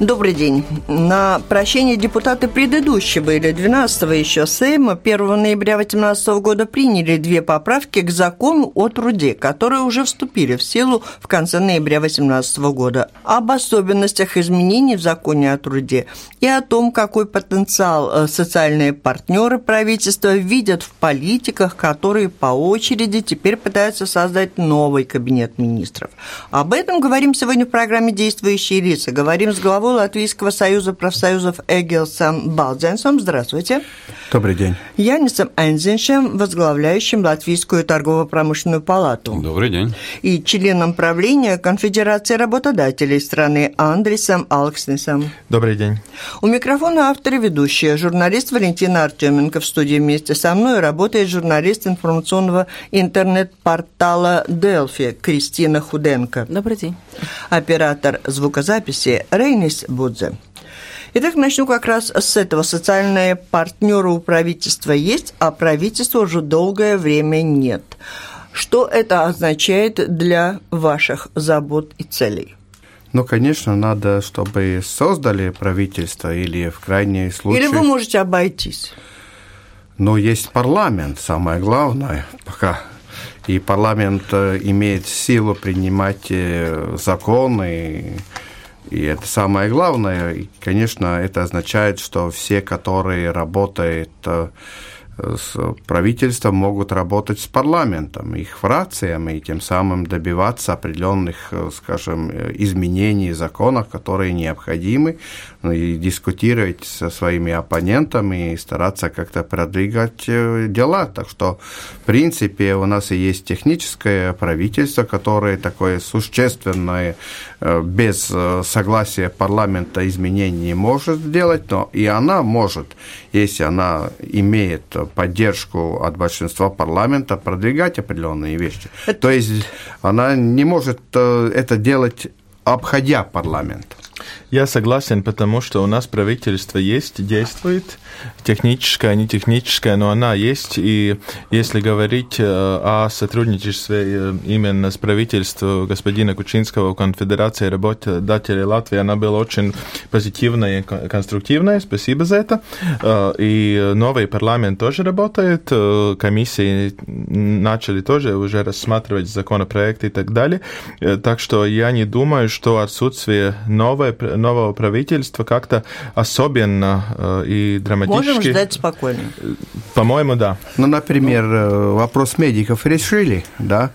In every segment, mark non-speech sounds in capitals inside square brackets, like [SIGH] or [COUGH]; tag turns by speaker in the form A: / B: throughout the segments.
A: Добрый день. На прощение депутаты предыдущего или 12 еще Сейма 1 ноября 2018 года приняли две поправки к закону о труде, которые уже вступили в силу в конце ноября 2018 года. Об особенностях изменений в законе о труде и о том, какой потенциал э, социальные партнеры правительства видят в политиках, которые по очереди теперь пытаются создать новый кабинет министров. Об этом говорим сегодня в программе «Действующие лица». Говорим с главой Латвийского союза профсоюзов Эгилсом Балдзенсом. Здравствуйте.
B: Добрый день.
A: Янисом Энзеншем, возглавляющим Латвийскую торгово-промышленную палату.
C: Добрый день.
A: И членом правления Конфедерации работодателей страны Андресом Алкснесом.
D: Добрый день.
A: У микрофона автор и ведущая, журналист Валентина Артеменко в студии вместе со мной работает журналист информационного интернет-портала Делфи Кристина Худенко.
E: Добрый день.
A: Оператор звукозаписи Рейнис Будзе. Итак, начну как раз с этого. Социальные партнеры у правительства есть, а правительства уже долгое время нет. Что это означает для ваших забот и целей?
B: Ну, конечно, надо, чтобы создали правительство или в крайней случае...
A: Или вы можете обойтись?
B: Но есть парламент, самое главное, пока. И парламент э, имеет силу принимать э, законы, и это самое главное. И, конечно, это означает, что все, которые работают э, с правительством могут работать с парламентом, их фракциями, и тем самым добиваться определенных, э, скажем, изменений в законах, которые необходимы, и дискутировать со своими оппонентами и стараться как-то продвигать э, дела. Так что, в принципе, у нас и есть техническое правительство, которое такое существенное, э, без согласия парламента изменений не может сделать, но и она может, если она имеет поддержку от большинства парламента продвигать определенные вещи. Это... То есть она не может э, это делать обходя парламент.
D: Я согласен, потому что у нас правительство есть, действует, техническая, не техническая, но она есть. И если говорить э, о сотрудничестве э, именно с правительством господина Кучинского Конфедерации работодателей Латвии, она была очень позитивная и конструктивная. Спасибо за это. Э, и новый парламент тоже работает, комиссии начали тоже уже рассматривать законопроекты и так далее. Так что я не думаю, что отсутствие новой, нового правительства как-то особенно и драматично
A: Можем ждать спокойно.
D: По-моему, да.
B: Ну, например, э, вопрос медиков решили, да?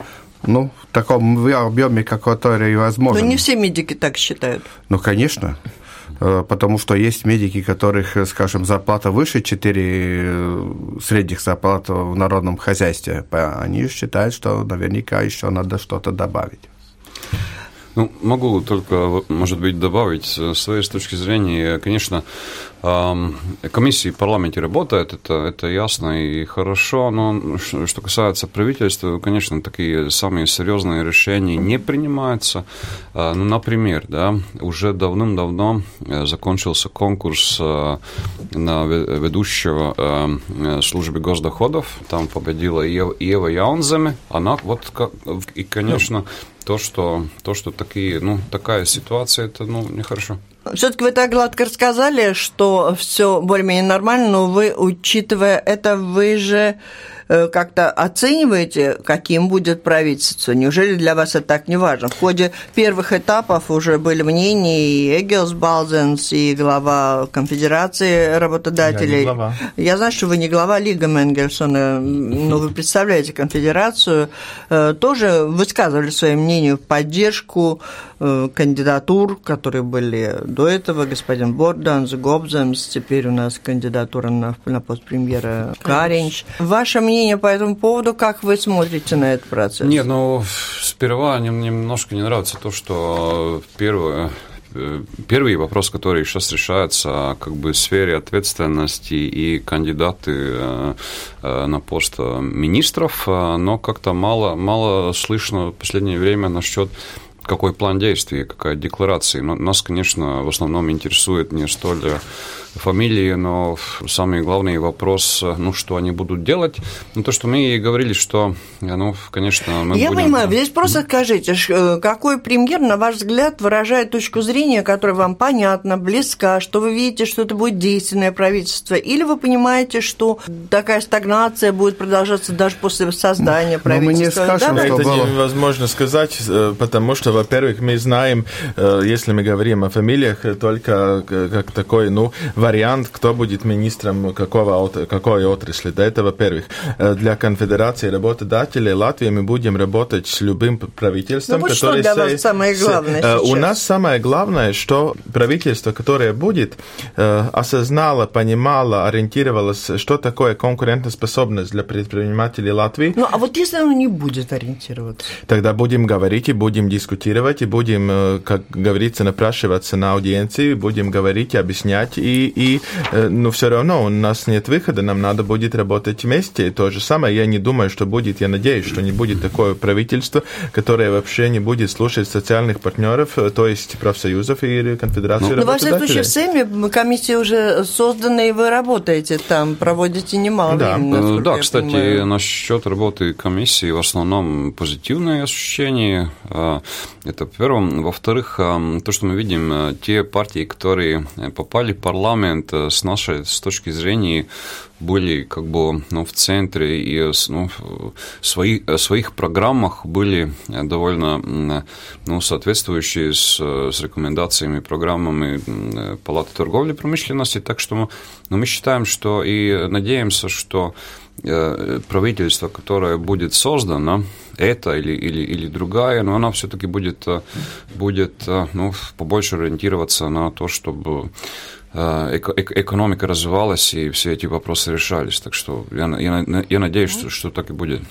B: Ну, в таком объеме, который возможно.
A: Но не все медики так считают.
B: Ну, конечно э, потому что есть медики, которых, скажем, зарплата выше 4 э, средних зарплат в народном хозяйстве. Они считают, что наверняка еще надо что-то добавить.
C: Ну, могу только, может быть, добавить с своей точки зрения. Конечно, комиссии в парламенте работают, это, это ясно и хорошо, но что касается правительства, конечно, такие самые серьезные решения не принимаются. А, ну, например, да, уже давным-давно э, закончился конкурс э, на ведущего э, службы госдоходов, там победила Ева Яунземе, она вот, и, конечно, то, что, то, что такие, ну, такая ситуация, это, ну, нехорошо.
A: Все-таки вы так гладко рассказали, что все более-менее нормально, но вы, учитывая это, вы же как-то оцениваете, каким будет правительство? Неужели для вас это так не важно? В ходе первых этапов уже были мнения и Эггелс Балзенс, и глава Конфедерации работодателей. Я,
D: не глава.
A: Я знаю, что вы не глава Лига Менгельсона, но вы представляете конфедерацию, э, тоже высказывали свое мнение в поддержку э, кандидатур, которые были до этого, господин Борданс, Гобземс, теперь у нас кандидатура на, на пост премьера Каринч. Ваше мнение мнение по этому поводу? Как вы смотрите на этот процесс?
C: Нет, ну, сперва немножко не нравится то, что первое, первый вопрос, который сейчас решается, как бы в сфере ответственности и кандидаты на пост министров, но как-то мало, мало слышно в последнее время насчет какой план действий, какая декларация. Но нас, конечно, в основном интересует не столь фамилии, но самый главный вопрос, ну, что они будут делать. Ну, то, что мы и говорили, что, ну, конечно, мы
A: Я
C: будем...
A: понимаю, здесь просто скажите, э, какой премьер, на ваш взгляд, выражает точку зрения, которая вам понятна, близка, что вы видите, что это будет действенное правительство, или вы понимаете, что такая стагнация будет продолжаться даже после создания правительства?
B: Но мы не скажем,
A: да,
D: Это
B: было.
D: невозможно сказать, э, потому что, во-первых, мы знаем, э, если мы говорим о фамилиях, только как такой, ну, вариант, кто будет министром какого, какой отрасли. Да, это во-первых. Э, для конфедерации работодателей Латвии мы будем работать с любым правительством,
A: ну, вот
D: которое...
A: что для вас самое главное
D: с? У нас самое главное, что правительство, которое будет, осознало, понимало, ориентировалось, что такое конкурентоспособность для предпринимателей Латвии.
A: Ну, а вот если оно не будет ориентироваться?
D: Тогда будем говорить и будем дискутировать, и будем, как говорится, напрашиваться на аудиенции, будем говорить, объяснять, и, и ну, все равно у нас нет выхода, нам надо будет работать вместе. И то же самое, я не думаю, что будет, я надеюсь, что не будет такое правительство, которое вообще не будет слушать социальных партнеров, то есть профсоюзов и конфедерации
A: ну, во всяком случае, в СЭМе комиссия уже создана, и вы работаете там, проводите немало
D: да.
A: времени.
C: Да, кстати, понимаю. насчет работы комиссии в основном позитивные ощущения. Это первым. Во-вторых, то, что мы видим, те партии, которые попали в парламент с нашей с точки зрения были как бы ну, в центре и ну, в свои, своих программах были довольно ну, соответствующие с, с рекомендациями, программами Палаты торговли и промышленности. Так что мы, ну, мы считаем, что и надеемся, что правительство, которое будет создано, это или, или, или другая, но она все-таки будет, будет ну, побольше ориентироваться на то, чтобы экономика развивалась и все эти вопросы решались. Так что я, я, я надеюсь, что, что так и будет.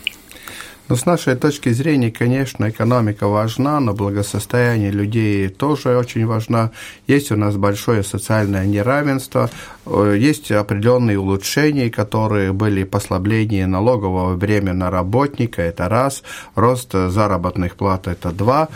B: Ну, с нашей точки зрения, конечно, экономика важна, но благосостояние людей тоже очень важно. Есть у нас большое социальное неравенство, есть определенные улучшения, которые были послабление налогового бремя на работника, это раз, рост заработных плат, это два.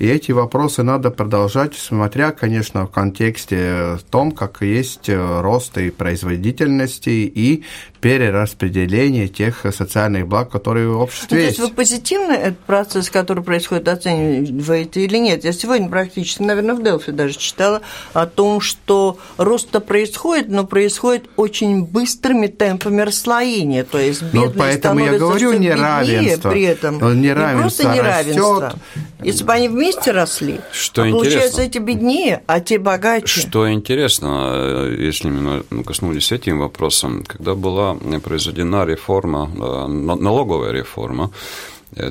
B: И эти вопросы надо продолжать, смотря, конечно, в контексте том, как есть рост и производительности, и перераспределение тех социальных благ, которые в обществе
A: ну,
B: есть.
A: То есть вы позитивно этот процесс, который происходит, оцениваете или нет? Я сегодня практически, наверное, в Делфи даже читала о том, что рост-то происходит, но происходит очень быстрыми темпами расслоения, то есть бедные
B: ну, поэтому я говорю неравенство.
A: при этом.
B: Неравенство
A: не просто неравенство. Растет. Если бы они вместе росли,
C: что
A: а
C: интересно,
A: получается, эти беднее, а те богаче.
C: Что интересно, если мы коснулись этим вопросом, когда была произведена реформа, налоговая реформа,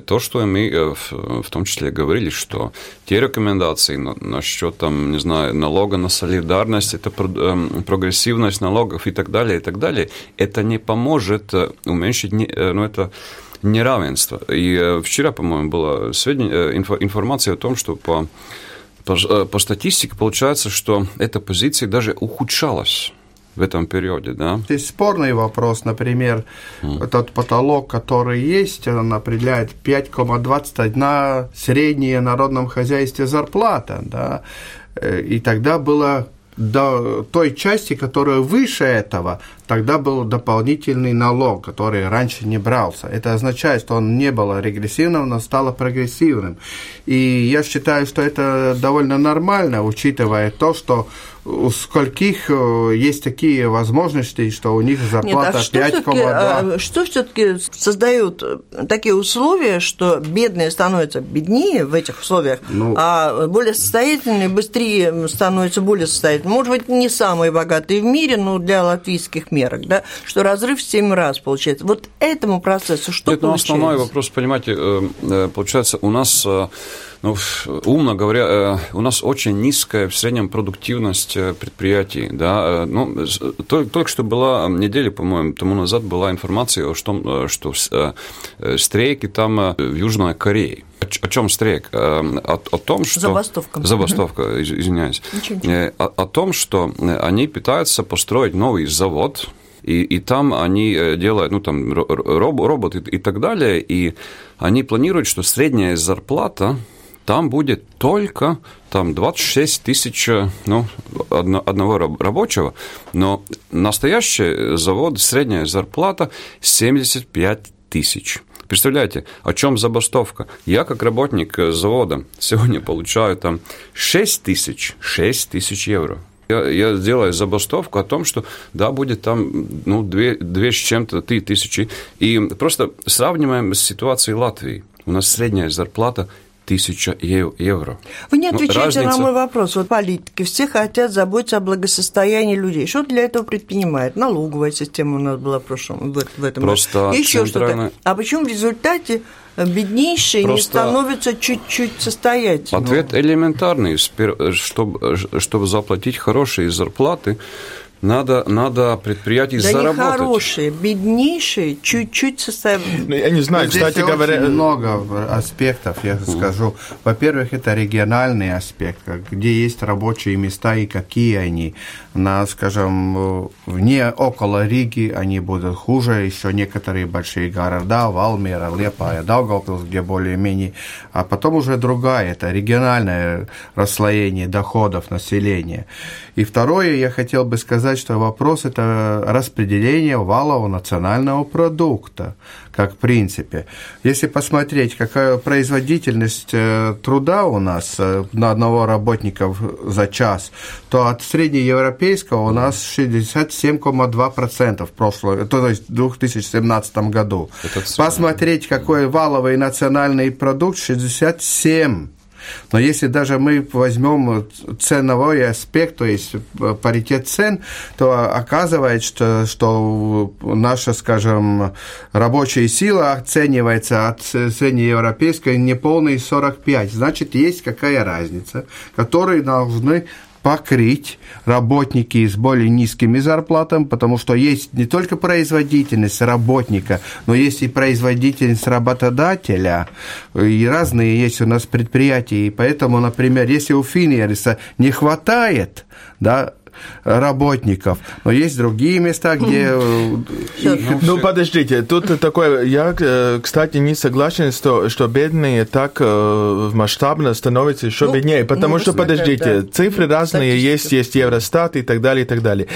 C: то, что мы в том числе говорили, что те рекомендации насчет, там, не знаю, налога на солидарность, это прогрессивность налогов и так далее, и так далее, это не поможет уменьшить, ну, это неравенство. И вчера, по-моему, была информация о том, что по, по, по статистике получается, что эта позиция даже ухудшалась в этом периоде, да?
B: Есть спорный вопрос, например, mm. тот потолок, который есть, он определяет 5,21 средняя в народном хозяйстве зарплата, да, и тогда было до той части, которая выше этого, тогда был дополнительный налог, который раньше не брался. Это означает, что он не был регрессивным, но стал прогрессивным. И я считаю, что это довольно нормально, учитывая то, что у скольких э, есть такие возможности, что у них зарплата
A: Нет, а 5,2. Что все-таки создают такие условия, что бедные становятся беднее в этих условиях, ну, а более состоятельные быстрее становятся более состоятельными? Может быть, не самые богатые в мире, но для латвийских мерок, да, что разрыв в 7 раз получается. Вот этому процессу что
C: Нет,
A: получается?
C: Ну, основной вопрос, понимаете, э, получается, у нас Ну, умно говоря, у нас очень низкая в среднем продуктивность предприятий. Да? Ну, только, только что была неделя, по-моему, тому назад была информация о том, что стрейки там в Южной Корее. О чем стрейк? О, о том, что...
A: Забастовка. [LAUGHS]
C: Забастовка, извиняюсь. Ничего, ничего. О, о том, что они пытаются построить новый завод, и, и там они э, делают, ну, там, роб, роботы и так далее, и они планируют, что средняя зарплата там будет только там 26 тысяч ну, одно, одного рабочего, но настоящий завод, средняя зарплата 75 тысяч. Представляете, о чем забастовка? Я, как работник завода, [LAUGHS] сегодня получаю там 6 тысяч, 6 тысяч евро. Я, я сделаю забастовку о том, что да, будет там ну, две, две с чем-то, три тысячи. И просто сравниваем с ситуацией Латвии. У нас средняя зарплата тысяча евро.
A: Вы не ну, отвечаете Разница... на мой вопрос. Вот политики все хотят заботиться о благосостоянии людей. Что для этого предпринимает? Налоговая система у нас была в прошлом в этом
C: Просто
A: Еще центральная... что-то. А почему в результате беднейшие Просто... не становятся чуть-чуть состоятельными?
C: Ответ элементарный. Чтобы, чтобы заплатить хорошие зарплаты, надо, надо предприятий
A: да
C: заработать.
A: Да хорошие, беднейшие, чуть-чуть составят.
D: Ну, я не знаю,
B: ну, кстати говоря... Очень много аспектов, я mm. скажу. Во-первых, это региональный аспект, где есть рабочие места и какие они. На, скажем, вне, около Риги они будут хуже, еще некоторые большие города, Валмера, Лепая, Даугавпилс, где более-менее. А потом уже другая, это региональное расслоение доходов населения. И второе, я хотел бы сказать, что вопрос – это распределение валового национального продукта, как в принципе. Если посмотреть, какая производительность э, труда у нас э, на одного работника за час, то от среднеевропейского у нас 67,2% в прошлом, то есть в 2017 году. Посмотреть, какой валовый национальный продукт – 67%. Но если даже мы возьмем ценовой аспект, то есть э, паритет цен, то оказывается, что, что наша, скажем, рабочая сила оценивается от среднеевропейской неполной 45. Значит, есть какая разница, которые должны покрыть работники с более низкими зарплатами, потому что есть не только производительность работника, но есть и производительность работодателя, и разные есть у нас предприятия, и поэтому, например, если у Финерса не хватает да, работников. Но есть другие места, где...
D: Ну, подождите, тут такое... Я, э, кстати, не согласен, что, что бедные так э, масштабно становятся еще ну, беднее, потому ну, что, подождите, да. цифры разные есть, есть Евростат и так далее, и так далее.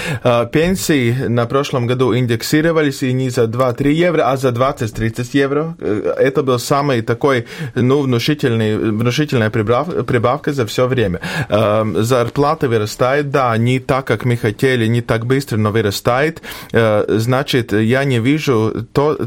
D: Пенсии на прошлом году индексировались и не за 2-3 евро, а за 20-30 евро. Э, это был самый такой, ну, внушительный, внушительная прибавка за все время. А, зарплата вырастает, да, не так так, как мы хотели, не так быстро, но вырастает, значит, я не вижу то,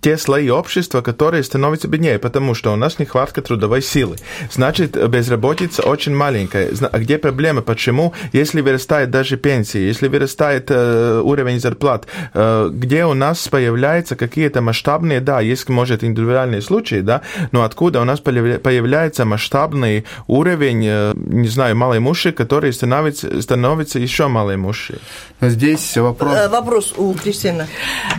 D: те слои общества, которые становятся беднее, потому что у нас нехватка трудовой силы. Значит, безработица очень маленькая. А где проблема? Почему? Если вырастает даже пенсии, если вырастает э, уровень зарплат, э, где у нас появляются какие-то масштабные, да, есть, может, индивидуальные случаи, да, но откуда у нас появляется масштабный уровень, э, не знаю, малоимущих, который становится, становится еще малоимущие?
B: Здесь вопрос... Э,
A: вопрос у Кристины.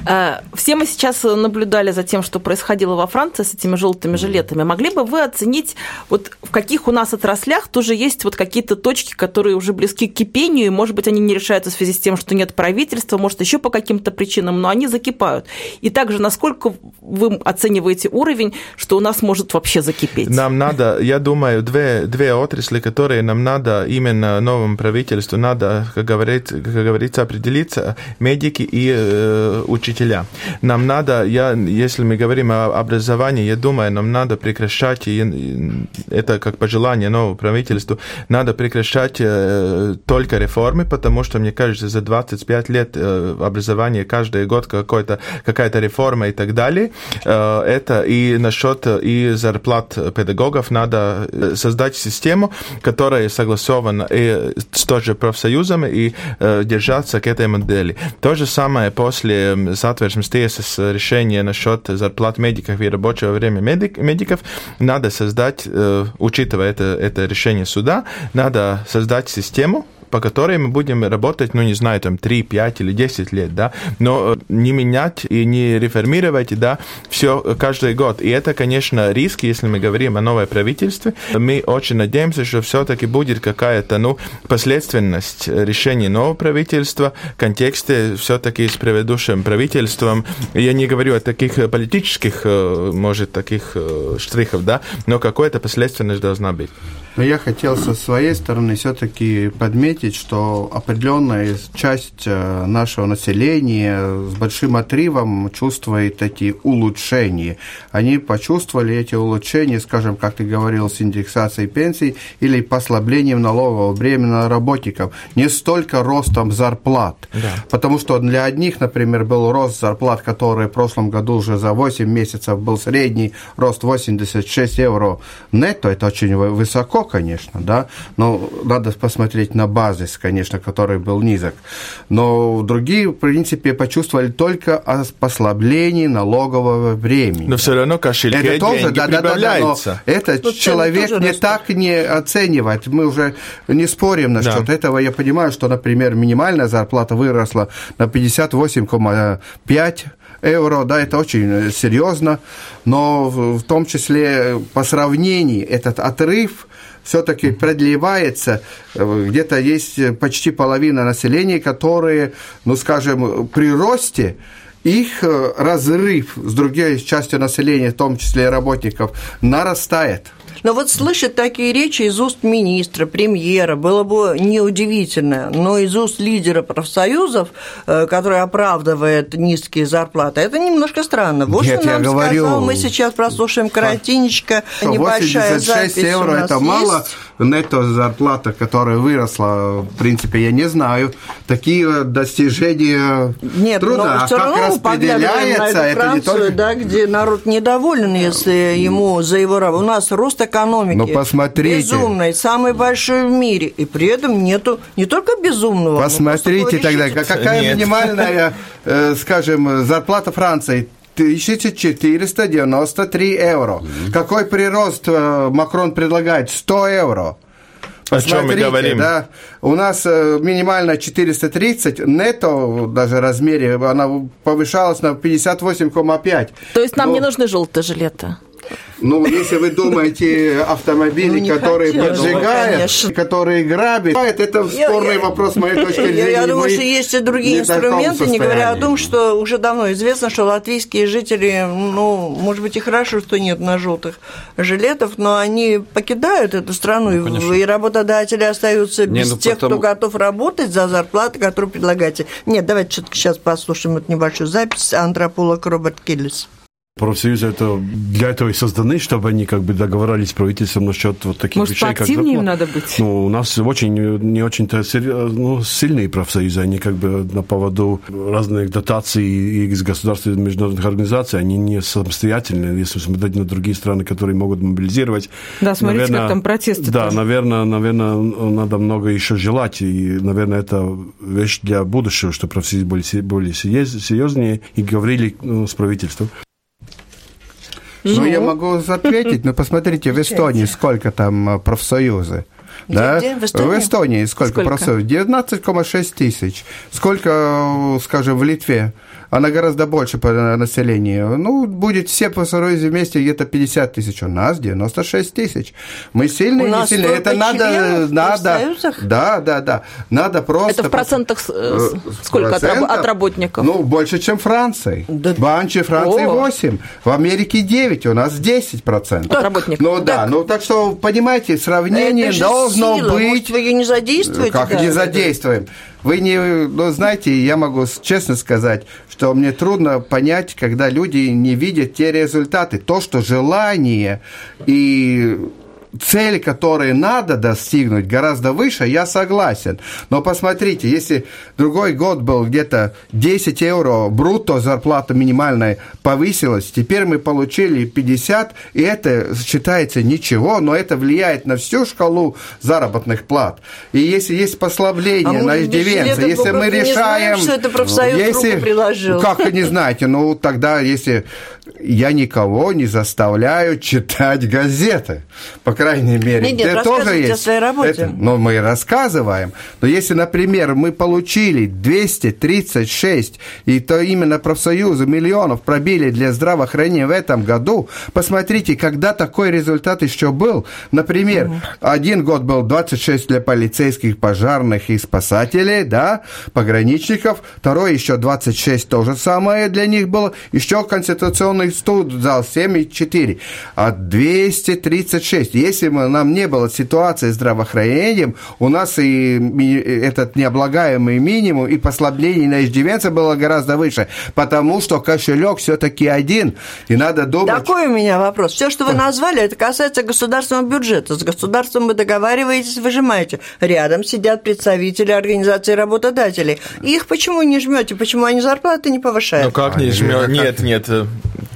E: Э, все мы сейчас наблюдаем наблюдали за тем, что происходило во Франции с этими желтыми жилетами, могли бы вы оценить, вот в каких у нас отраслях тоже есть вот какие-то точки, которые уже близки к кипению, и, может быть, они не решаются в связи с тем, что нет правительства, может, еще по каким-то причинам, но они закипают. И также, насколько вы оцениваете уровень, что у нас может вообще закипеть?
D: Нам надо, я думаю, две, две отрасли, которые нам надо именно новому правительству, надо, как говорится, как говорится определиться, медики и э, учителя. Нам надо, я если мы говорим о образовании, я думаю, нам надо прекращать, и это как пожелание нового правительства, надо прекращать э, только реформы, потому что, мне кажется, за 25 лет э, образования каждый год какая-то реформа и так далее. Э, это и насчет и зарплат педагогов надо создать систему, которая согласована и с тоже профсоюзами, и держаться к этой модели. То же самое после Satversmes tiesas решения насчет зарплат медиков и рабочего времени медик, медиков. Надо создать, учитывая это, это решение суда, надо создать систему, по которой мы будем работать, ну, не знаю, там, 3, 5 или 10 лет, да, но э, не менять и не реформировать, да, все каждый год. И это, конечно, риск, если мы говорим о новом правительстве. Мы очень надеемся, что все-таки будет какая-то, ну, последственность решения нового правительства в контексте все-таки с предыдущим правительством. Я не говорю о таких политических, э, может, таких э, штрихов, да, но какая-то последственность должна быть.
B: Но я хотел со своей стороны все-таки подметить, что определенная часть э, нашего населения с большим отрывом чувствует эти улучшения. Они почувствовали эти улучшения, скажем, как ты говорил, с индексацией пенсий или послаблением налогового бремени на работников. Не столько ростом зарплат. Да. Потому что для одних, например, был рост зарплат, который в прошлом году уже за 8 месяцев был средний рост 86 евро нетто. Это очень высоко, конечно, да, но надо посмотреть на базис, конечно, который был низок. Но другие, в принципе, почувствовали только о послаблении налогового времени.
D: Но все равно кошельки это тоже, да, да, да, да, но
B: это но человек не растут. так не оценивает. Мы уже не спорим насчет да. этого. Я понимаю, что, например, минимальная зарплата выросла на 58,5 евро, да, это очень серьезно, но в том числе по сравнению этот отрыв все-таки продлевается, где-то есть почти половина населения, которые, ну, скажем, при росте их э, разрыв с другой частью населения, в том числе и работников, нарастает.
A: Но вот слышать такие речи из уст министра, премьера, было бы неудивительно, но из уст лидера профсоюзов, э, который оправдывает низкие зарплаты, это немножко странно. Вот
B: Нет,
A: что
B: нам
A: я
B: говорю...
A: сказал, мы сейчас прослушаем коротенечко, небольшая
B: 86
A: запись
B: евро – это
A: есть.
B: мало, нетто зарплата, которая выросла, в принципе, я не знаю. Такие достижения
A: Нет,
B: труда.
A: но все
B: а
A: равно
B: как
A: поглядываем на эту
B: это
A: Францию,
B: не только...
A: да, где народ недоволен, если ему за его работу. У нас рост экономики
B: Ну, посмотрите.
A: безумный, самый большой в мире, и при этом нету не только безумного, но
B: Посмотрите тогда, какая
D: Нет.
B: минимальная, э, скажем, зарплата Франции 1493 евро. Какой прирост э, Макрон предлагает? 100 евро.
D: О чем мы
B: Посмотрите,
D: говорим?
B: Да, у нас э, минимально 430, нетто даже размере, она повышалась на 58,5.
E: То есть нам
B: Ну,
E: не нужны желтые жилеты.
B: Ну, если вы думаете, автомобили,
A: Ну,
B: которые
A: хотела
B: поджигают,
A: конечно.
B: которые грабят, это
A: Я-
B: спорный
A: я-
B: вопрос, с моей точки зрения.
A: я думаю, что есть и другие инструменты, не говоря о том, что уже давно известно, что латвийские жители, ну, может быть, и хорошо, что нет на желтых жилетов, но они покидают эту страну, и-
C: конечно.
A: и работодатели остаются
C: Не,
A: без
C: ну,
A: тех,
C: потому-
A: кто готов работать за зарплаты, которые предлагаете. Нет, давайте сейчас послушаем эту небольшую запись антрополог Роберт Киллис.
F: Профсоюзы это для этого и созданы, чтобы они как бы договорились с правительством насчет вот таких
E: Может,
F: вещей, как
E: поактивнее
F: зарплата.
E: надо быть?
F: Ну, у нас очень не очень-то ну, сильные профсоюзы, они как бы на поводу разных дотаций и из государственных международных организаций, они не самостоятельные, если смотреть на другие страны, которые могут мобилизировать.
E: Да, смотрите, как там протесты
F: Да,
E: тоже.
F: наверное, наверное, надо много еще желать, и, наверное, это вещь для будущего, что профсоюзы были более серьез- серьезнее и говорили ну, с правительством.
B: Ну, я могу ответить, но посмотрите, в Эстонии сколько там э, профсоюзы. Да?
A: где? В Эстонии?
B: В Эстонии сколько,
E: Сколько?
B: профсоюзов? 19,6 тысяч. Сколько, э, скажем, в Литве? Она гораздо больше по населению. Ну, будет все профсоюзы вместе где-то 50 тысяч. У нас 96 тысяч. Мы сильные,
A: У
B: не сильные. Это надо, надо. Да, да, да. Надо просто.
E: Это в процентах э,
B: Э,
E: сколько
B: процентов?
E: от работников?
B: Ну, больше, чем Франции.
A: Да-
B: В Анче Франции
E: О.
B: 8, в Америке 9, у нас 10 процентов.
E: От работников.
B: Ну да, ну так что, понимаете, сравнение
A: Это
B: должно
A: сила.
B: быть...
A: Может, вы ее не задействуете?
B: Как
A: да?
B: не задействуем? Вы не, ну, знаете, я могу честно сказать, что мне трудно понять, когда люди не видят те результаты. То, что желание и цели, которые надо достигнуть, гораздо выше, я согласен. Но посмотрите, если другой год был где-то 10 евро брутто зарплата минимальная повысилась, теперь мы получили 50, и это считается ничего, но это влияет на всю шкалу заработных плат. И если есть послабление
A: а
B: на иждивенца, если мы решаем... Знаем,
A: что это профсоюз
B: если,
A: руку приложил.
B: Как вы не знаете? Ну, тогда, если я никого не заставляю читать газеты, по крайней мере.
A: Нет, нет,
B: это тоже есть.
A: о своей работе. Это,
B: но мы рассказываем. Но если, например, мы получили 236, и то именно профсоюзы миллионов пробили для здравоохранения в этом году, посмотрите, когда такой результат еще был. Например, угу. один год был 26 для полицейских, пожарных и спасателей, да, пограничников, второй еще 26 то же самое для них было, еще конституционный суд дал 7,4, а 236. Если бы нам не было ситуации с здравоохранением, у нас и этот необлагаемый минимум и послабление на иждивенца было гораздо выше, потому что кошелек все-таки один, и надо думать...
A: Такой у меня вопрос. Все, что вы назвали, это касается государственного бюджета. С государством вы договариваетесь, выжимаете. Рядом сидят представители организации работодателей. Их почему не жмете? Почему они зарплаты не повышают?
D: Ну как не жмете? Нет, нет.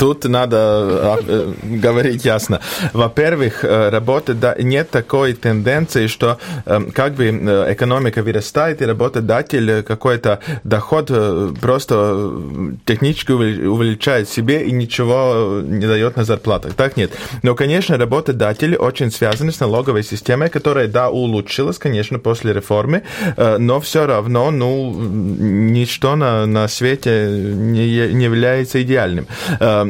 D: Тут надо а, э, говорить ясно. Во-первых, э, работа, да, нет такой тенденции, что эм, как бы э, экономика вырастает, и работодатель какой-то доход просто технически увеличает себе и ничего не дает на зарплатах. Так нет. Но, конечно, работодатели очень связаны с налоговой системой, которая, да, улучшилась, конечно, после реформы, но все равно, ну, ничто на, на свете не, не является идеальным.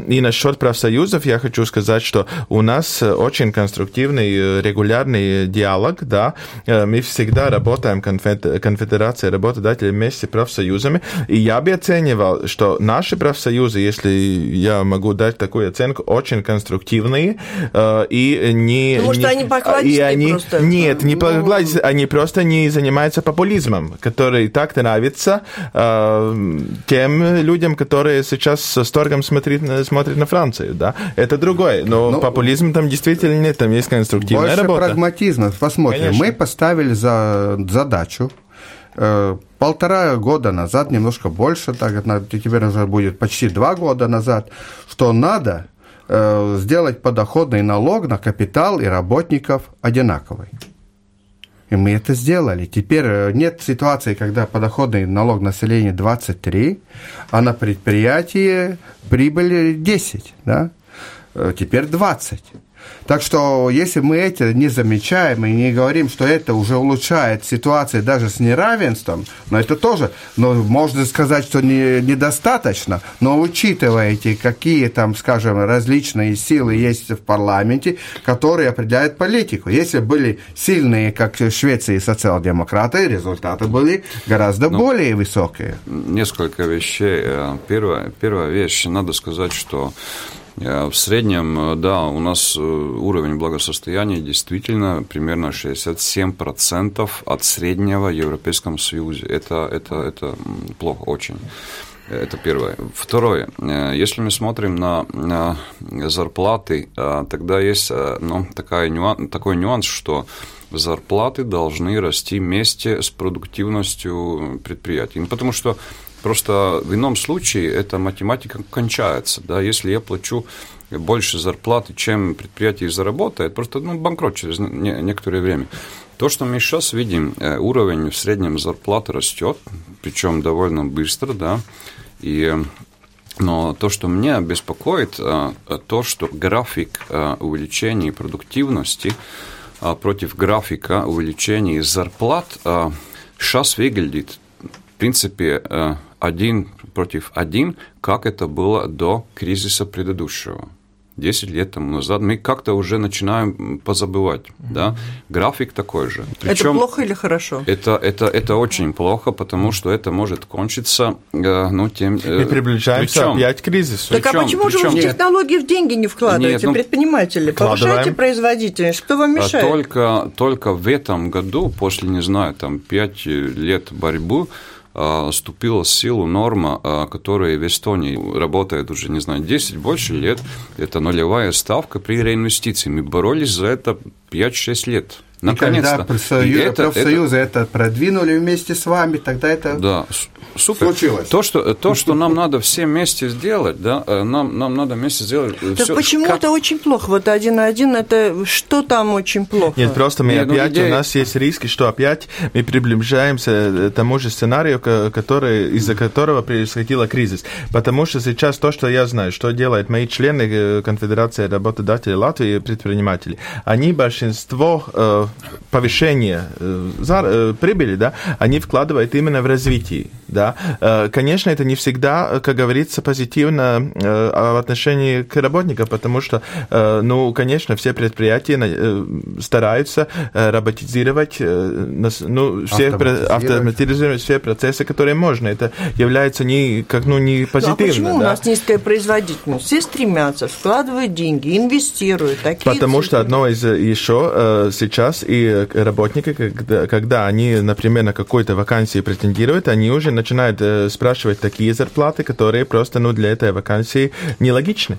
D: И насчет профсоюзов я хочу сказать, что у нас очень конструктивный, э, регулярный диалог, да, э, мы всегда работаем, конфедерация работодателей вместе с профсоюзами, и я бы оценивал, что наши профсоюзы, если я могу дать такую оценку, очень конструктивные, э, и не...
A: Потому что они покладистые и они,
D: просто. Нет, не ну... покладистые, они просто не занимаются популизмом, который так нравится тем людям, которые сейчас с торгом смотрят, смотрят на Францию, да, это другое. Но ну, популизм там действительно нет, там есть конструктивная
B: больше
D: работа.
B: прагматизма. Посмотрим. Конечно. Мы поставили за задачу э, полтора года назад, немножко больше, так теперь уже будет почти два года назад, что надо э, сделать подоходный налог на капитал и работников одинаковый. И мы это сделали. Теперь э, нет ситуации, когда подоходный налог населения 23, а на предприятии прибыль 10, да? Э, теперь 20. Так что, если мы это не замечаем и не говорим, что это уже улучшает ситуацию даже с неравенством, но это тоже, но можно сказать, что не, недостаточно, но учитываете, какие там, скажем, различные силы есть в парламенте, которые определяют политику. Если были сильные, как в Швеции, социал-демократы, результаты были гораздо ну, более высокие.
C: Несколько вещей. Э, первая, первая вещь, надо сказать, что в среднем, э, да, у нас э, уровень благосостояния действительно примерно 67% от среднего в Европейском Союзе. Это, это, это плохо очень. Это первое. Второе. Если мы смотрим на, на зарплаты, тогда есть ну, такая нюанс, такой нюанс, что зарплаты должны расти вместе с продуктивностью предприятий. Ну, потому что Просто в ином случае эта математика кончается. Да? Если я плачу больше зарплаты, чем предприятие заработает, просто ну, банкрот через некоторое время. То, что мы сейчас видим, э, уровень в среднем зарплаты растет, причем довольно быстро, да, и но то, что меня беспокоит, э, то, что график э, увеличения продуктивности против графика увеличения зарплат сейчас выглядит, принципе, один против один, как это было до кризиса предыдущего. 10 лет тому назад, мы как-то уже начинаем позабывать. Mm-hmm. Да? График такой же.
A: Причем это плохо или хорошо?
C: Это, это, это очень плохо, потому что это может кончиться э, ну, тем...
D: Э, Мы приближаемся причем, опять к кризису.
A: Так причем, а почему причем, же вы в технологии в деньги не вкладываете, нет, ну, предприниматели? Повышайте производительность, кто вам а мешает?
C: Только, только в этом году, после, не знаю, там, 5 лет борьбы, вступила в силу норма, которая в Эстонии работает уже, не знаю, 10 больше лет. Это нулевая ставка при реинвестиции. Мы боролись за это 5-6 лет.
B: Наконец-то. Когда профсоюзы, это, профсоюзы это, это продвинули вместе с вами, тогда это
C: да, супер. случилось. То, что, то, что нам надо все вместе сделать, да, э, нам, нам надо вместе сделать
A: так все. почему как... это очень плохо? Вот один на один, это что там очень плохо?
D: Нет, просто мы Нет, ну, опять, ну, идея... у нас есть риски, что опять мы приближаемся к тому же сценарию, который, из-за которого происходила кризис. Потому что сейчас то, что я знаю, что делают мои члены э, Конфедерации работодателей Латвии, предприниматели, они большинство э, повышение э, э, прибыли, да, они вкладывают именно в развитие, да. Э, конечно, это не всегда, как говорится, позитивно в отношении к работникам, потому что, ну, конечно, все предприятия стараются роботизировать, ну, все автоматизировать все процессы, которые можно. Это является не, как, ну, не позитивно. Ну, а почему
A: да? у нас низкая производительность? Все стремятся, вкладывают деньги, инвестируют. Такие
D: Потому что одно из еще сейчас и работники, когда, когда они, например, на какой-то вакансии претендируют, они уже начинают э, спрашивать такие зарплаты, которые просто ну, для этой вакансии нелогичны.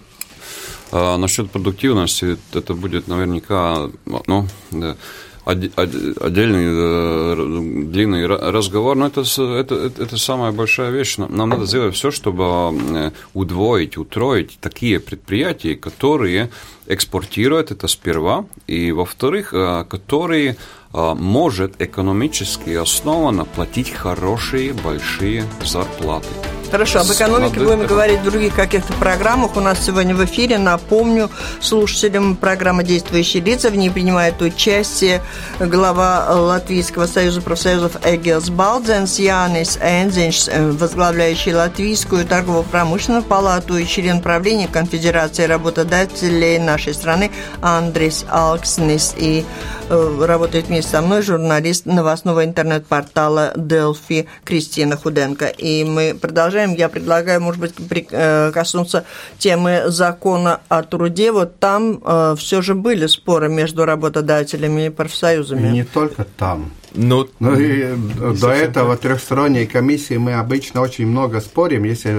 C: А, насчет продуктивности, это будет наверняка, ну, да, отдельный э, длинный разговор, но это, это, это самая большая вещь. Нам надо сделать все, чтобы э, удвоить, утроить такие предприятия, которые экспортируют это сперва, и во-вторых, э, которые может экономически основанно платить хорошие, большие зарплаты.
A: Хорошо, об экономике будем говорить в других каких-то программах. У нас сегодня в эфире, напомню, слушателям программы «Действующие лица». В ней принимает участие глава Латвийского союза профсоюзов Эгилс Балдзенс, Янис Энзинш, возглавляющий Латвийскую торгово-промышленную палату и член правления Конфедерации работодателей нашей страны Андрис Алкснис. И э, работает вместе со мной журналист новостного интернет-портала Delphi Кристина Худенко. И мы продолжаем продолжаем. Я предлагаю, может быть, э, коснуться темы закона о труде. Вот там э, все же были споры между работодателями и профсоюзами.
B: Не только там. Ну, ну и до этого трехсторонней комиссии мы обычно очень много спорим, если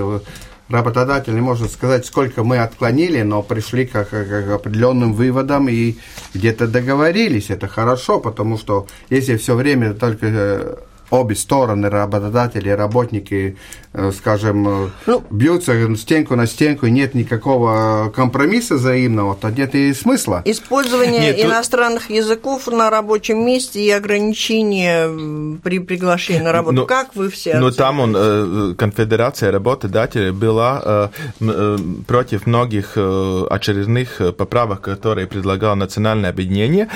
B: работодатель не может сказать, сколько мы отклонили, но пришли к, к, к определенным выводам и где-то договорились. Это хорошо, потому что если все время только э, обе стороны, работодатели и работники, э, скажем, э, ну, бьются стенку на стенку, и нет никакого компромисса взаимного, то нет и смысла.
A: Использование нет, иностранных тут... языков на рабочем месте и ограничения при приглашении на работу. Но, как вы все
D: Ну, там он, э, конфедерация работодателей была против многих очередных поправок, которые предлагал национальное объединение.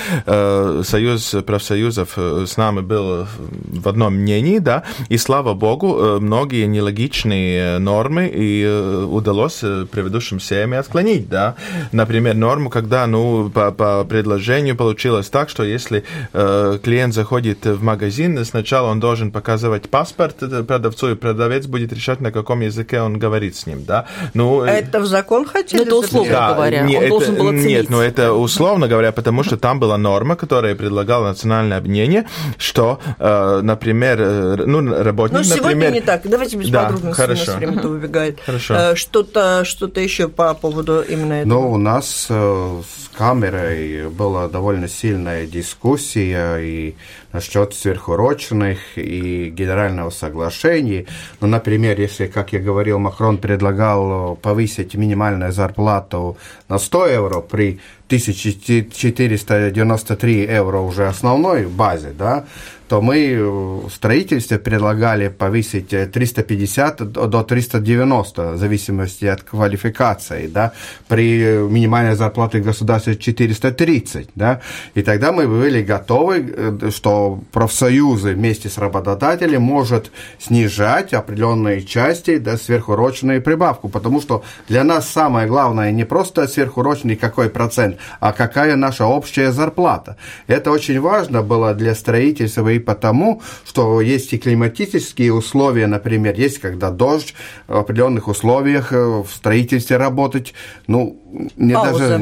D: Союз профсоюзов с нами был в одном одном мнении, да, и слава богу, э, многие нелогичные нормы и э, удалось э, предыдущим семьям отклонить, да. Например, норму, когда, ну, по, по предложению получилось так, что если э, клиент заходит в магазин, сначала он должен показывать паспорт продавцу, и продавец будет решать, на каком языке он говорит с ним, да.
A: Ну, это в закон хотели?
E: Ну, это условно да, говоря,
D: не,
E: он
D: это,
E: должен был оценить.
D: Нет, но это условно говоря, потому что там была норма, которая предлагала национальное объединение, что, э, например, например, э, ну, работник,
A: Ну, сегодня
D: например...
A: не так. Давайте без
D: да,
A: подробностей,
D: хорошо.
A: у нас время-то выбегает.
D: Хорошо.
A: Э, что-то, что-то еще по поводу именно этого?
B: Ну, у нас э, камерой была довольно сильная дискуссия и насчет сверхурочных и генерального соглашения. Ну, например, если, как я говорил, Макрон предлагал повысить минимальную зарплату на 100 евро при 1493 евро уже основной базе, да, то мы в строительстве предлагали повысить 350 до 390, в зависимости от квалификации, да, при минимальной зарплате государства 2430, да, и тогда мы были готовы, э, что профсоюзы вместе с работодателем может снижать определенные части, да, сверхурочную прибавку, потому что для нас самое главное не просто сверхурочный какой процент, а какая наша общая зарплата. Это очень важно было для строительства и потому, что есть и климатические условия, например, есть когда дождь в определенных условиях э, в строительстве работать, ну, не Пауза. даже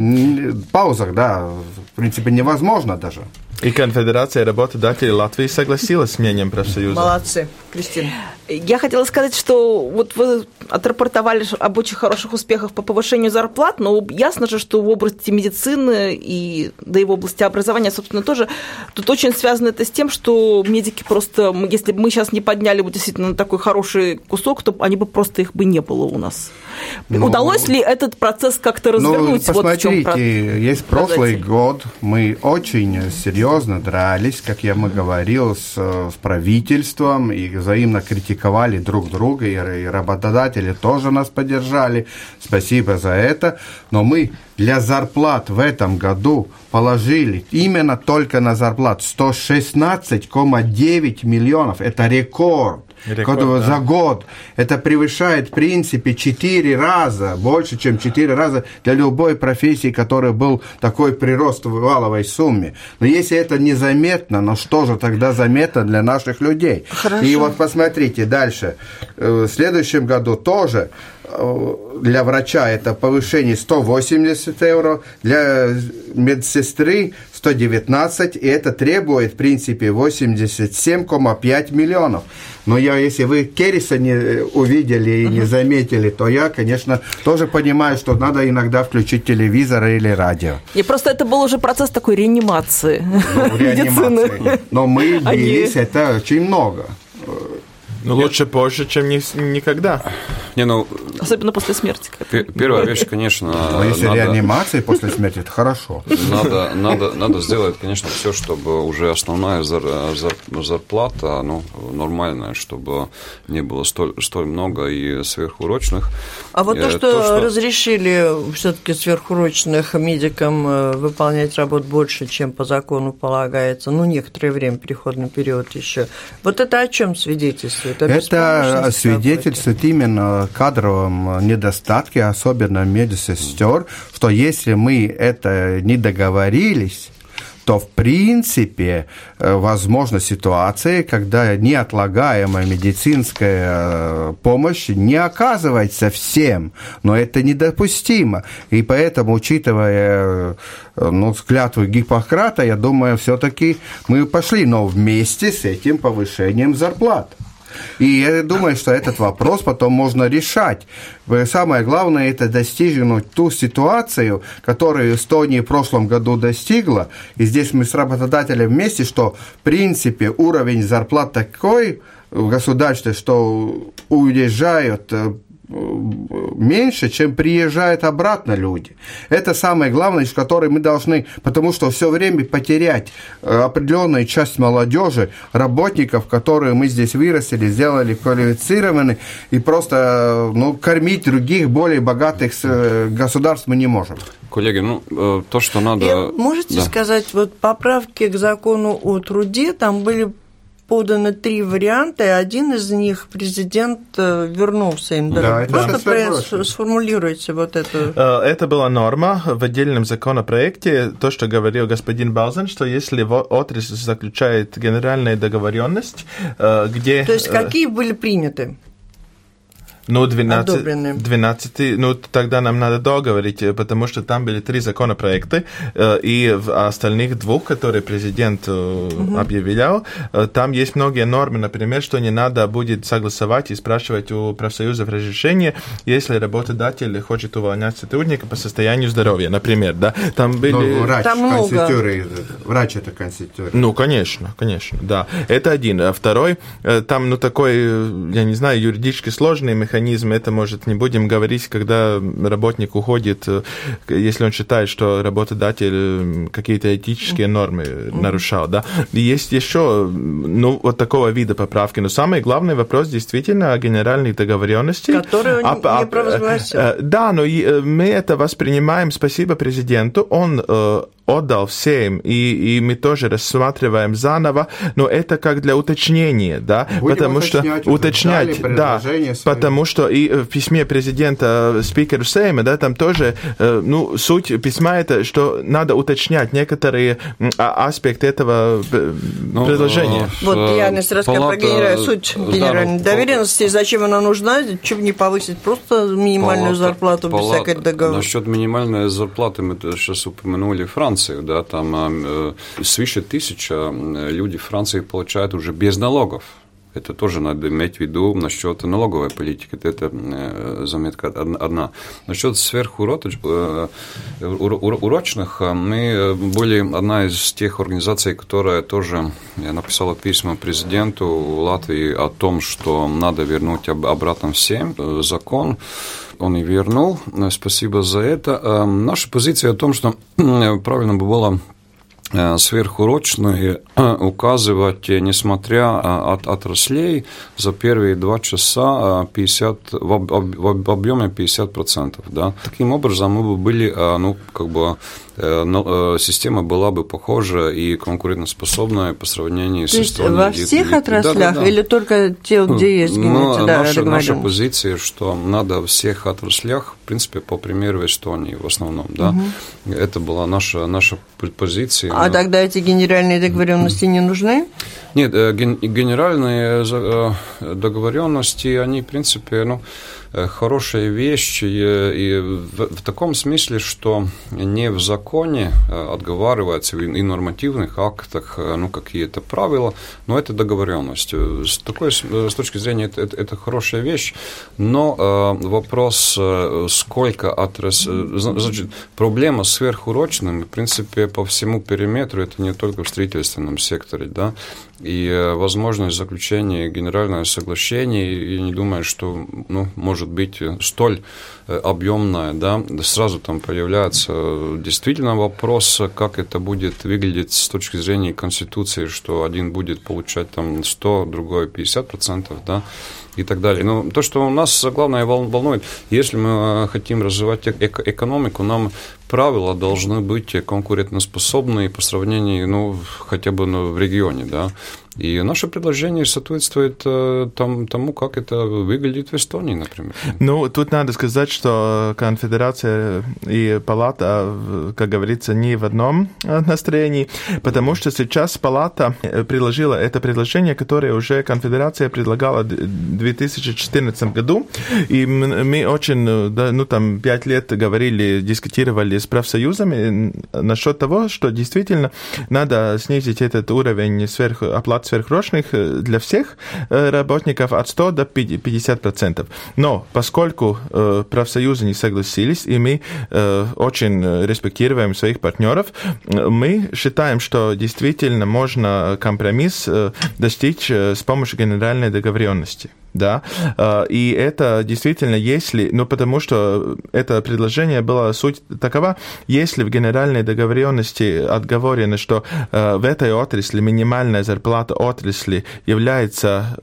B: паузах, да, в принципе, невозможно даже.
D: И Конфедерация работодателей Латвии согласилась с мнением профсоюза.
A: Молодцы. Кристина.
E: Я хотела сказать, что вот вы отрапортовали об очень хороших успехах по повышению зарплат, но ясно же, что в области медицины и да и в области образования, собственно, тоже тут очень связано это с тем, что медики просто, если бы мы сейчас не подняли бы действительно такой хороший кусок, то они бы просто их бы не было у нас. Ну, Удалось ли этот процесс как-то ну, развернуть?
B: Ну, посмотрите, вот есть прошлый год, мы очень серьезно дрались, как я мы говорил, с, с правительством, и взаимно критиковали друг друга, и, и работодатели тоже нас поддержали. Спасибо за это. Но мы для зарплат в этом году положили именно только на зарплат 116,9 миллионов. Это рекорд. Рекорд, да. за год. Это превышает, в принципе, 4 раза, больше, чем 4 раза для любой профессии, которая был такой прирост в валовой сумме. Но если это незаметно, ну что же тогда заметно для наших людей? Хорошо. И вот посмотрите дальше. Э, в следующем году тоже для врача это повышение 180 евро, для медсестры 119, и это требует, в принципе, 87,5 миллионов. Но я, если вы Керриса не увидели и не заметили, то я, конечно, тоже понимаю, что надо иногда включить телевизор или радио.
E: И просто это был уже процесс такой реанимации.
B: Ну, [LAUGHS] реанимации. Но мы бились, это очень много.
D: Ну, лучше позже, чем ни, никогда.
E: Не, ну, Особенно после смерти.
C: Первая вещь, конечно...
B: Но если надо, реанимация после смерти, это хорошо.
C: Надо, надо, надо сделать, конечно, все, чтобы уже основная зар, зар, зарплата, ну, нормальная, чтобы не было столь, столь много и сверхурочных.
A: А вот то, э, что, то, что... разрешили все-таки сверхурочных медикам э, выполнять работу больше, чем по закону полагается, ну, некоторое время, переходный период еще, вот это о чем свидетельствует?
B: Это, свидетельствует именно кадровом недостатке, особенно медсестер, что если мы это не договорились, то в принципе э, возможна ситуация, когда неотлагаемая медицинская э, помощь не оказывается всем, но это недопустимо. И поэтому, учитывая э, ну, клятву Гиппократа, я думаю, все-таки мы пошли, но вместе с этим повышением зарплат. И я думаю, что этот вопрос потом можно решать. Самое главное – это достигнуть ту ситуацию, которую Эстония в прошлом году достигла. И здесь мы с работодателем вместе, что в принципе уровень зарплат такой в государстве, что уезжают э, меньше, чем приезжают обратно люди. Это самое главное, с которой мы должны, потому что все время потерять э, определенную часть молодежи, работников, которые мы здесь вырастили, сделали квалифицированы, и просто ну, кормить других более богатых э, государств мы не можем.
C: Коллеги, ну, э, то, что надо...
A: И можете да. сказать, вот поправки к закону о труде, там были поданы три варианта, и один из них президент э, вернулся им. Да, Просто про... сформулируйте вот это.
D: Э, это была норма в отдельном законопроекте, то, что говорил господин Балзен, что если отрасль заключает генеральную договоренность, э, где...
A: То есть какие были приняты?
D: Ну, 12, 12, ну, тогда нам надо договорить, э, потому что там были три законопроекта, э, и в остальных двух, которые президент угу. объявлял, там есть многие нормы, например, что не надо будет согласовать и спрашивать у профсоюзов разрешение, если работодатель хочет увольнять сотрудника по состоянию здоровья, например, да, там были...
B: Ну, врач, там много. врач это конституция.
D: Ну, конечно, конечно, да, это один. А второй, там, ну, такой, я не знаю, юридически сложный механизм, механизм, это, может, не будем говорить, когда работник уходит, э, если он считает, что работодатель э, какие-то этические нормы нарушал, да. И есть еще, ну, вот такого вида поправки. Но самый главный вопрос действительно о генеральных договоренностях.
A: Которые он а, не провозгласил.
D: А, да, но мы это воспринимаем, спасибо президенту, он отдал всем, и, и мы тоже рассматриваем заново, но это как для уточнения, да,
B: Будем
D: потому что уточнять, да, свои. потому что и в письме президента э, спикеру Сейма, да, там тоже, э, ну, суть письма это, что надо уточнять некоторые а, аспекты этого э, ну, предложения.
A: Вот я не рассказал про генеральную суть генеральной да, доверенности, зачем она нужна, чтобы не повысить просто минимальную палата, зарплату палата, без всякой договора.
C: Насчет минимальной зарплаты мы сейчас упомянули Францию, Францию, да, там э, свыше тысяча людей в Франции получают уже без налогов Это тоже надо иметь в виду насчет налоговой политики. Это э, заметка одна. Насчет сверхурочных, мы были одна из тех организаций, которая тоже написала письма президенту Латвии о том, что надо вернуть обратно всем закон он и вернул. Спасибо за это. Наша позиция о том, что правильно бы было Э, сверхурочные э, указывать, э, несмотря от отраслей, за первые два часа 50, в объеме 50%. Да. Таким образом, мы бы были, ну, как бы, система была бы похожа и конкурентоспособная по сравнению
A: То с Эстонией. во всех отраслях да, да, да. или только те, где есть
C: ну, да, наша, наша позиция, что надо во всех отраслях, в принципе, по примеру Эстонии в основном, да, угу. это была наша, наша позиция.
A: А тогда эти генеральные договоренности не нужны?
C: Нет, э, генеральные э, договоренности, они, в принципе, ну, Э, хорошая вещь и в, в таком смысле, что не в законе э, отговаривается и нормативных актах э, ну, какие-то правила, но это договоренность. С, такой, с точки зрения это, это, это хорошая вещь, но э, вопрос, сколько отрас... Значит, проблема с сверхурочным, в принципе, по всему периметру, это не только в строительственном секторе, да, и возможность заключения генерального соглашения, я не думаю, что ну, может быть столь э, объемная, да, сразу там появляется действительно вопрос, как это будет выглядеть с точки зрения Конституции, что один будет получать там 100, другой 50 процентов, да, и так далее. Но то, что у нас главное волнует, если мы э, хотим развивать экономику, нам правила должны быть конкурентоспособны по сравнению, ну, хотя бы ну, в регионе, да. И наше предложение соответствует э, там, тому, как это выглядит в Эстонии, например.
D: Ну, тут надо сказать, что конфедерация и палата, как говорится, не в одном настроении, потому что сейчас палата предложила это предложение, которое уже конфедерация предлагала в 2014 году, и мы очень, ну, там, пять лет говорили, дискутировали с профсоюзами насчет того, что действительно надо снизить этот уровень сверх, оплат сверхурочных э, для всех э, работников от 100 до 50%. Но поскольку э, профсоюзы не согласились, и мы очень респектируем своих партнеров, мы считаем, что действительно можно компромисс достичь с помощью генеральной договоренности да, и это действительно, если, ну, потому что это предложение было суть такова, если в генеральной договоренности отговорено, что в этой отрасли минимальная зарплата отрасли является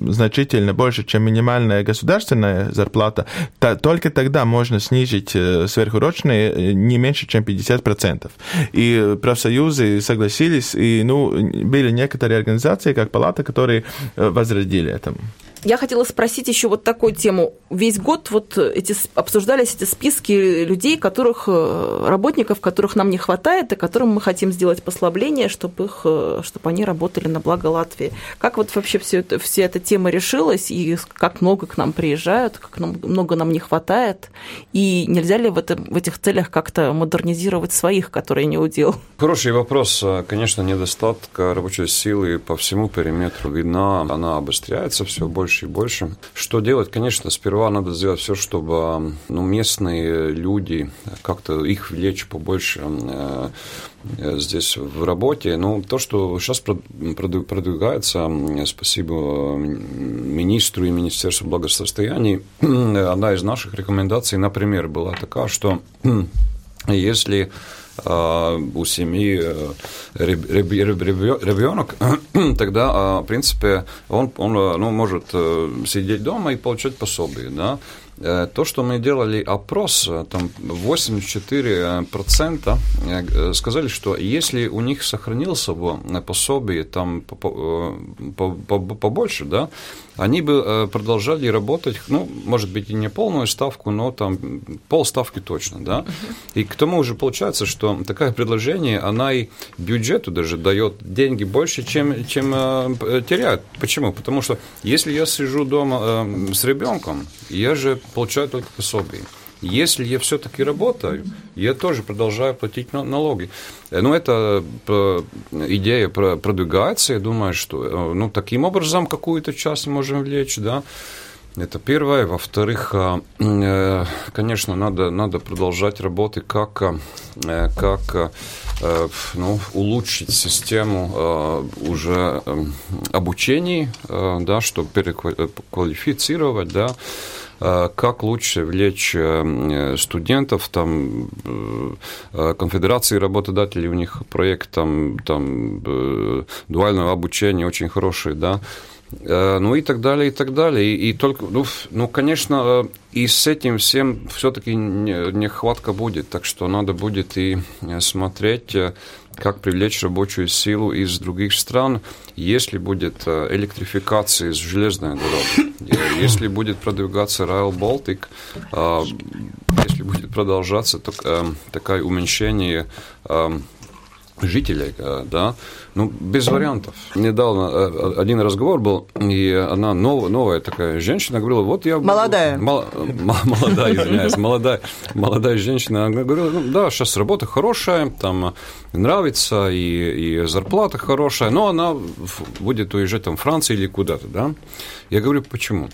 D: значительно больше, чем минимальная государственная зарплата, то только тогда можно снизить сверхурочные не меньше, чем 50%. И профсоюзы согласились, и ну, были некоторые организации, как палата, которые возродили этому.
E: Я хотела спросить еще вот такую тему. Весь год вот эти, обсуждались эти списки людей, которых, э, работников, которых нам не хватает, и которым мы хотим сделать послабление, чтобы, их, э, чтобы они работали на благо Латвии. Как вот вообще все это, вся эта тема решилась, и как много к нам приезжают, как много нам не хватает, и нельзя ли в, этом, в этих целях как-то модернизировать своих, которые не удел?
C: Хороший вопрос. Конечно, недостатка рабочей силы по всему периметру видна, она обостряется все больше больше и больше. Что делать? Конечно, сперва надо сделать все, чтобы ну, местные люди, как-то их влечь побольше э, здесь в работе. Ну, то, что сейчас продвигается, спасибо министру и Министерству благосостояния, [CLEARS THROAT] одна из наших рекомендаций, например, была такая, что [CLEARS THROAT] если у семьи э, ребенок, [CLEARS THROAT] тогда, а, в принципе, он, он ну, может э, сидеть дома и получать пособие. Да? Э, то, что мы делали опрос, там 84% сказали, что если у них сохранился бы пособие там побольше, да, они бы э, продолжали работать, ну, может быть, и не полную ставку, но там полставки точно, да. И к тому же получается, что такое предложение, она и бюджету даже дает деньги больше, чем, чем э, теряет. Почему? Потому что если я сижу дома э, с ребенком, я же получаю только пособие. Если я все-таки работаю, я тоже продолжаю платить налоги. Ну, эта идея продвигается, я думаю, что ну, таким образом какую-то часть можем влечь, да, это первое. Во-вторых, э, конечно, надо, надо продолжать работы, как, э, как э, ну, улучшить систему уже обучений, да, чтобы переквалифицировать, да, как лучше влечь студентов, там, конфедерации работодателей, у них проект там, там дуального обучения очень хороший, да, Э, ну и так далее, и так далее. И, и только, ну, ну, конечно, э, и с этим всем все-таки нехватка будет, так что надо будет и э, смотреть, как привлечь рабочую силу из других стран, если будет электрификация из железной дороги, если будет продвигаться Rail Baltic, если будет продолжаться такое уменьшение жителей, да, ну, без вариантов. Недавно э, один разговор был, и она новая, новая такая женщина говорила, вот я...
A: Молодая.
C: Мол, [LAUGHS] молодая, извиняюсь, молодая, молодая женщина. Она говорила, ну, да, сейчас работа хорошая, там нравится, и, и зарплата хорошая, но она будет уезжать там в Францию или куда-то, да. Я говорю, почему?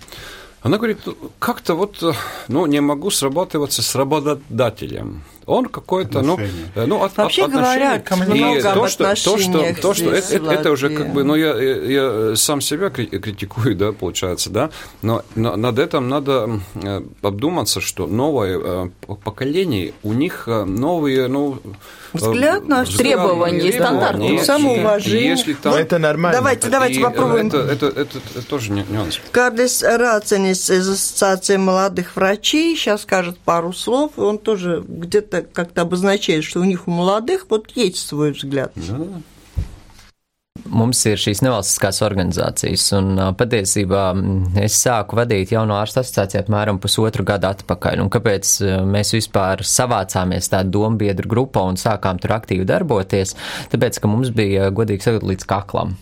C: Она говорит, как-то вот, ну, не могу срабатываться с работодателем он какой-то, ну,
A: э, ну, от, Вообще от, говоря,
C: и то, что, то, что, то, что это, это, это уже как бы, ну, я, я сам себя критикую, да, получается, да, но, но над этим надо э, обдуматься, что новое э, поколение, у них новые, ну,
A: взгляд наш,
E: требования, стандарты,
A: самоуважение. Если
D: там... Но это нормально.
A: Давайте, давайте попробуем.
C: Это, это, это, это тоже нюанс.
A: Кардис Рацинис из Ассоциации молодых врачей сейчас скажет пару слов, и он тоже где-то это как-то обозначает, что у них у молодых вот есть свой взгляд. Да.
G: Mums ir šīs nevalstiskās organizācijas, un patiesībā es sāku vadīt jauno ārstu asociāciju apmēram pusotru gadu atpakaļ. Un kāpēc mēs vispār savācāmies tādu dombiedru grupā un sākām tur aktīvi darboties? Tāpēc, ka mums bija, godīgi sakot, līdz kaklam.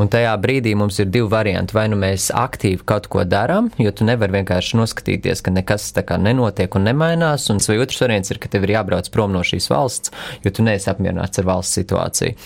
G: Un tajā brīdī mums ir divi varianti. Vai nu mēs aktīvi kaut ko darām, jo tu nevari vienkārši noskatīties, ka nekas tā kā nenotiek un nemainās, un vai otrs variants ir, ka tev ir jābrauc prom no šīs valsts, jo tu neesi apmierināts ar valsts situāciju.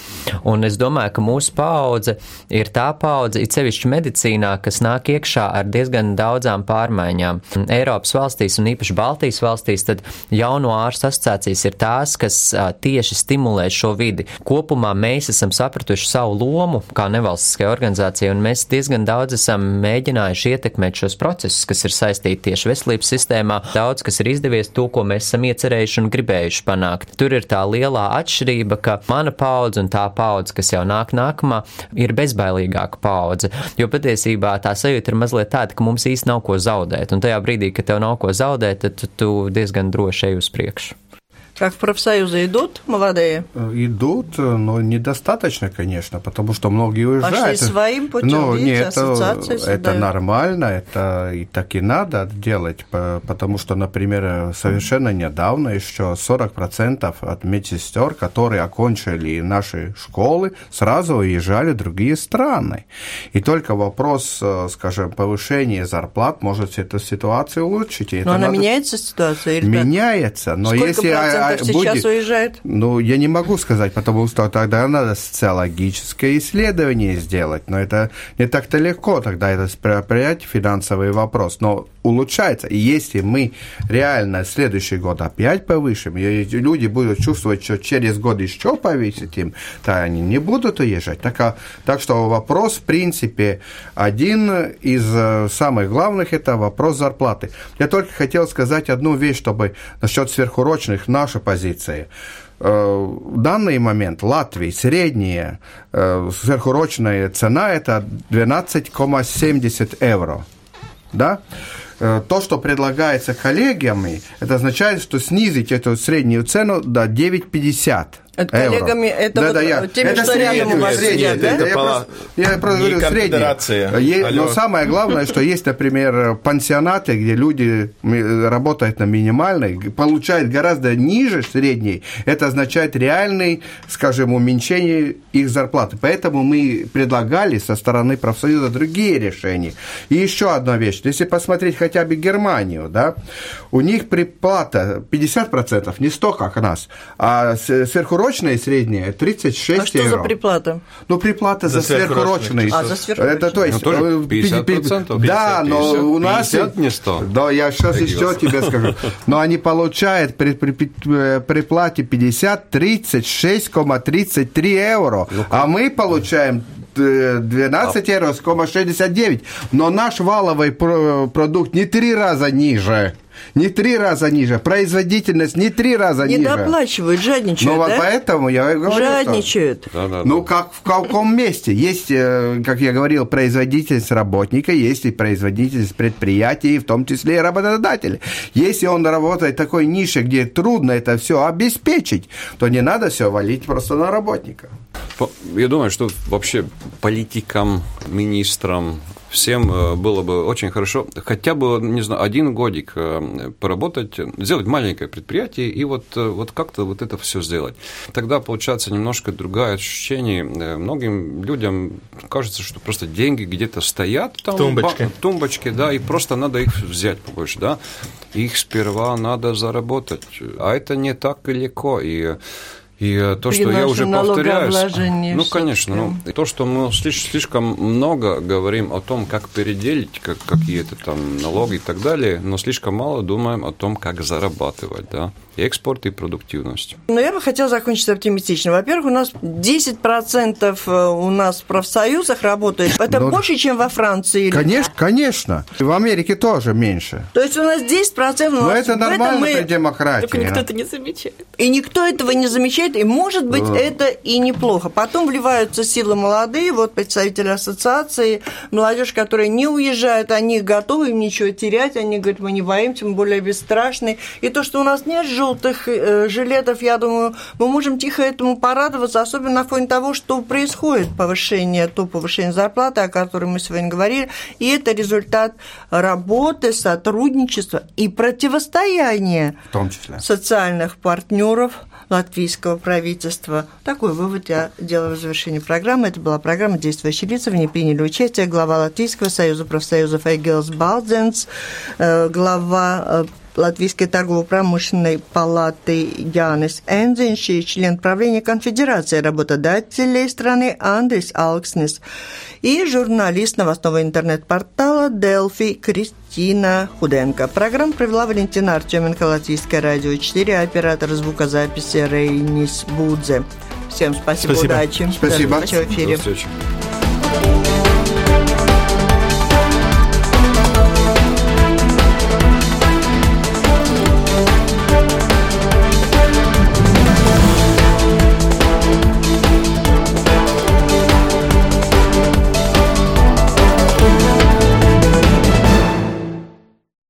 G: Un es domāju, ka mūsu paudze ir tā paudze, it sevišķi medicīnā, kas nāk iekšā ar diezgan daudzām pārmaiņām. Eiropas valstīs un īpaši Baltijas valstīs, tad jauno ārstu asociācijas ir tās, kas tieši stimulē šo vidi. Kopumā mēs esam sapratuši savu lomu kā nevalstiskai organizācijai, un mēs diezgan daudz esam mēģinājuši ietekmēt šos procesus, kas ir saistīti tieši veselības sistēmā. Daudz, kas ir izdevies to, ko mēs esam iecerējuši un gribējuši panākt. Tur ir tā lielā atšķirība, ka mana paudze un tā paudze, kas jau nāk nākamā, ir bezbailīgāka paudze. Jo patiesībā tā sajūta ir mazliet tāda, ka mums īsti nav ko zaudēt, un tajā brīdī, kad tev nav ko zaudēt, tad tu diezgan droši ej uz priekšu.
A: Как профсоюзы идут, молодые?
B: Идут, но недостаточно, конечно, потому что многие уезжают.
A: Пошли своим путем,
B: но видите, нет, это, это нормально, это и так и надо делать, потому что, например, совершенно недавно еще 40% от медсестер, которые окончили наши школы, сразу уезжали в другие страны. И только вопрос, скажем, повышения зарплат может эту ситуацию улучшить.
A: но она надо... меняется ситуация?
B: Меняется, но
A: Сколько
B: если
A: а, сейчас будет, уезжает?
B: Ну, я не могу сказать, потому что тогда надо социологическое исследование сделать. Но это не так-то легко тогда это принять финансовый вопрос. Но улучшается. И если мы реально следующий год опять повышим, и люди будут чувствовать, что через год еще повысить им, то они не будут уезжать. Так, а, так что вопрос, в принципе, один из э, самых главных – это вопрос зарплаты. Я только хотел сказать одну вещь, чтобы насчет сверхурочных наша позиция. Э, в данный момент Латвии средняя э, сверхурочная цена – это 12,70 евро. Да? Э, то, что предлагается коллегиями, это означает, что снизить эту среднюю цену до 9,50
A: Это коллегами, это
B: да,
A: вот
B: да, я.
A: теми,
B: это
A: что рядом у вас
B: среднее,
A: да?
B: да? Я, просто, я просто
D: не
B: говорю среднее. Е-
D: Алло.
B: Но самое главное, что есть, например, пансионаты, где люди работают на минимальной, получают гораздо ниже средней. Это означает реальный, скажем, уменьшение их зарплаты. Поэтому мы предлагали со стороны профсоюза другие решения. И еще одна вещь. Если посмотреть хотя бы Германию, да, у них приплата 50%, не 100, как у нас, а с- сверхурочная средняя 36
A: А что
B: евро.
A: за приплата?
B: Ну, приплата за,
D: За сверхурочные
B: сверхурочный.
A: А, за сверхурочные.
B: Это то есть...
C: Ну, тоже
B: э,
C: 50%,
B: Да,
C: 50,
B: но у нас...
C: 50, не 100.
B: Да, я сейчас еще тебе скажу. Но они получают при, при, при, э, при плате 50 36,33 евро. А мы получаем э, 12 евро, 69. Но наш валовый про- продукт не три раза ниже. Не три раза ниже. Производительность не три раза
A: Не
B: ниже.
A: доплачивают, жадничают,
B: Ну, вот
A: да?
B: поэтому я и говорю, что-
A: Жадничают.
C: Да, да,
B: ну,
C: да.
B: как в каком месте? Есть, э, как я говорил, производительность работника, есть и производительность предприятий, в том числе и работодателя. Если он работает в такой нише, где трудно это все обеспечить, то не надо все валить просто на работника.
C: Я думаю, что вообще политикам, министрам, всем э, было бы очень хорошо хотя бы, не знаю, один годик э, поработать, сделать маленькое предприятие и вот, э, вот как-то вот это все сделать. Тогда получается немножко другое ощущение. Многим людям кажется, что просто деньги где-то стоят там,
D: Тумбочке.
C: ба- тумбочке, да, и просто надо их взять побольше, да. Их сперва надо заработать, а это не так легко, и и э, то,
A: При
C: что я уже повторяюсь, ну, конечно, ну, то, что мы слиш- слишком много говорим о том, как переделить как, какие-то там налоги и так далее, но слишком мало думаем о том, как зарабатывать, да, и экспорт, и продуктивность.
A: Но я бы хотела закончить оптимистично. Во-первых, у нас 10% э, у нас в профсоюзах работает. Это
B: Ну,
A: больше, чем во Франции. или-
B: Конечно, конечно. В Америке тоже меньше.
A: То есть у нас 10%. у
B: Но
A: нас
B: это нормально
A: мы-
B: при демократии.
E: Только никто
B: да.
E: это не замечает.
A: И никто этого не замечает, и может быть это и неплохо. Потом вливаются силы молодые, вот представители ассоциации, молодежь, которая не уезжает, они готовы, им ничего терять, они говорят, мы не боимся, мы более бесстрашны. И то, что у нас нет желтых э, жилетов, я думаю, мы можем тихо этому порадоваться, особенно на фоне того, что происходит повышение, то повышение зарплаты, о котором мы сегодня говорили, и это результат работы, сотрудничества и противостояния
B: В том числе.
A: социальных партнеров латвийского правительства. Такой вывод я делаю в завершении программы. Это была программа «Действующие лица». В ней приняли участие глава Латвийского союза профсоюзов Эгилс Балдзенс, э, глава э, Латвийской торгово-промышленной палаты Янис Энзинш и член правления Конфедерации работодателей страны Андрис Алкснес и журналист новостного интернет-портала Делфи Кристина Худенко. Программу провела Валентина Артеменко, Латвийское радио 4, оператор звукозаписи Рейнис Будзе. Всем спасибо,
D: Спасибо.
A: удачи.
B: Спасибо.
A: До встречи в эфире.
C: До встречи.